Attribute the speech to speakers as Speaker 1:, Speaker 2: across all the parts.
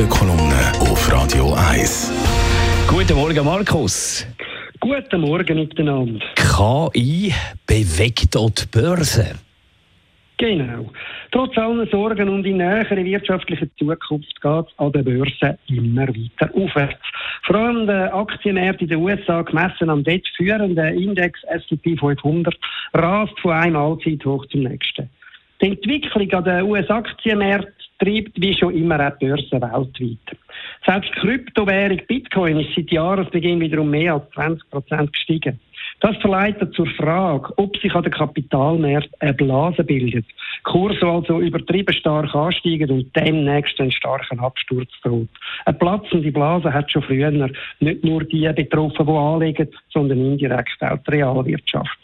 Speaker 1: Morgenkolumne auf Radio 1.
Speaker 2: Guten Morgen, Markus.
Speaker 3: Guten Morgen miteinander.
Speaker 2: KI bewegt dort die Börse.
Speaker 3: Genau. Trotz allen Sorgen um die nähere wirtschaftliche Zukunft geht es an der Börse immer weiter aufwärts. Vor allem der Aktienmarkt in den USA, gemessen am dort führenden Index S&P 500, rast von einem Allzeithoch zum nächsten. Die Entwicklung an den US-Aktienmärkten treibt wie schon immer auch die Börse weltweit. Selbst die Kryptowährung Bitcoin ist seit Jahresbeginn wieder um mehr als 20 Prozent gestiegen. Das verleitet zur Frage, ob sich an den Kapitalmärkten eine Blase bildet. Kurse also übertrieben stark ansteigen und demnächst einen starken Absturz droht. Eine platzende Blase hat schon früher nicht nur die betroffen, die anlegen, sondern indirekt auch die Realwirtschaft.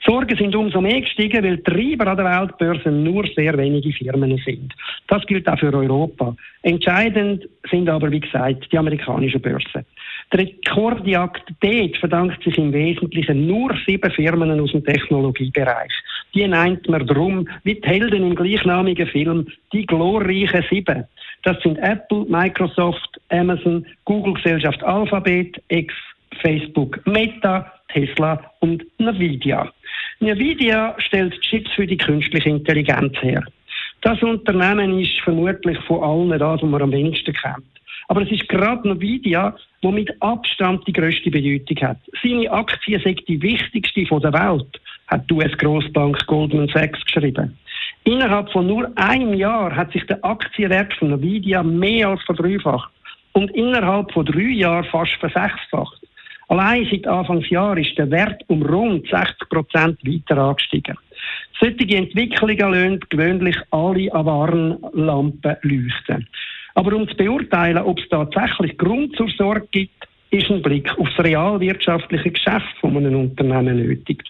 Speaker 3: Die Sorgen sind umso mehr gestiegen, weil Treiber an der Weltbörse nur sehr wenige Firmen sind. Das gilt auch für Europa. Entscheidend sind aber, wie gesagt, die amerikanischen Börsen. Der Rekordjagd dort verdankt sich im Wesentlichen nur sieben Firmen aus dem Technologiebereich. Die nennt man drum, wie die Helden im gleichnamigen Film, die glorreichen sieben. Das sind Apple, Microsoft, Amazon, Google-Gesellschaft Alphabet, X, Facebook, Meta, Tesla und Nvidia. Nvidia stellt Chips für die künstliche Intelligenz her. Das Unternehmen ist vermutlich von allen das, was man am wenigsten kennt. Aber es ist gerade Nvidia, die mit Abstand die grösste Bedeutung hat. Seine Aktie sind die wichtigste der Welt, hat die US-Grossbank Goldman Sachs geschrieben. Innerhalb von nur einem Jahr hat sich der Aktienwert von Nvidia mehr als verdreifacht und innerhalb von drei Jahren fast versechsfacht. Allein seit Anfangsjahr ist der Wert um rund 60 Prozent weiter angestiegen. Solche Entwicklungen lassen gewöhnlich alle Warnlampen leuchten. Aber um zu beurteilen, ob es tatsächlich Grund zur Sorge gibt, ist ein Blick auf das realwirtschaftliche Geschäft von einem Unternehmen nötig.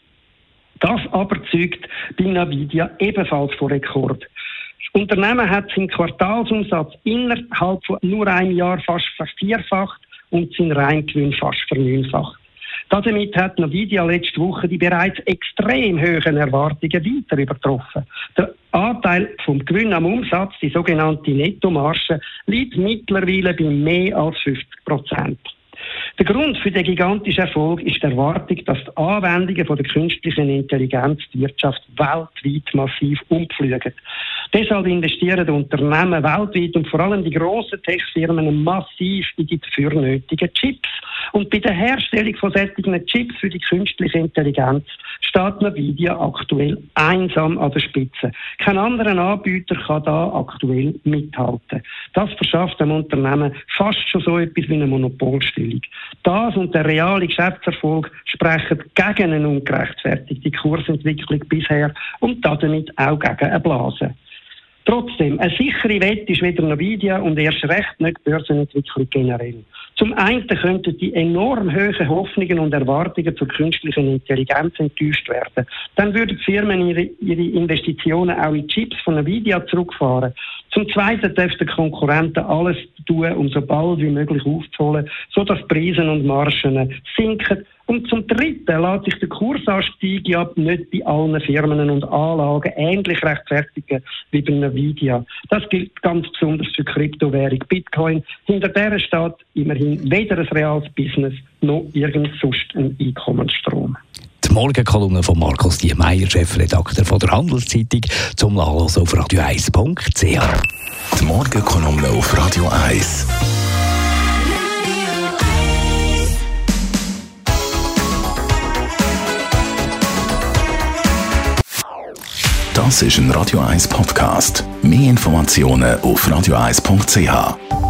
Speaker 3: Das aber zeugt bei Nvidia ebenfalls von Rekord. Das Unternehmen hat seinen Quartalsumsatz innerhalb von nur einem Jahr fast vervierfacht und seinen Reingewinn fast verneunfacht. Damit hat Nvidia letzte Woche die bereits extrem hohen Erwartungen weiter übertroffen. Der Anteil vom Gewinn am Umsatz, die sogenannte Nettomarge, liegt mittlerweile bei mehr als 50 Prozent. Der Grund für den gigantischen Erfolg ist die Erwartung, dass die Anwendungen von der künstlichen Intelligenz die Wirtschaft weltweit massiv umfliegen. Deshalb investieren die Unternehmen weltweit und vor allem die grossen Tech-Firmen massiv in die dafür nötigen Chips. Und bei der Herstellung von solchen Chips für die künstliche Intelligenz steht Nvidia aktuell einsam an der Spitze. Kein anderer Anbieter kann da aktuell mithalten. Das verschafft dem Unternehmen fast schon so etwas wie eine Monopolstellung. Das und der reale Geschäftserfolg sprechen gegen eine ungerechtfertigte Kursentwicklung bisher und damit auch gegen eine Blase. Trotzdem, eine sichere Wette ist weder Nvidia und erst recht nicht die Börsenentwicklung generell. Zum einen könnten die enorm hohen Hoffnungen und Erwartungen zur künstlichen Intelligenz enttäuscht werden. Dann würden Firmen ihre, ihre Investitionen auch in Chips von Nvidia zurückfahren. Zum Zweiten dürften Konkurrenten alles tun, um so bald wie möglich aufzuholen, sodass Preise und Margen sinken und zum Dritten lässt sich der Kursanstieg ja nicht bei allen Firmen und Anlagen ähnlich rechtfertigen wie bei Nvidia. Das gilt ganz besonders für Kryptowährung Bitcoin. Hinter der steht immerhin weder ein reales Business noch irgend sonst ein Einkommensstrom.
Speaker 2: Die Morgenkolumne von Markus Diemeyer, Chefredakteur von der Handelszeitung, zum Nachlesen auf radio1.ch.
Speaker 1: Die Morgenkolumne auf Radio 1. Das ist ein Radio 1 Podcast. Mehr Informationen auf radio1.ch.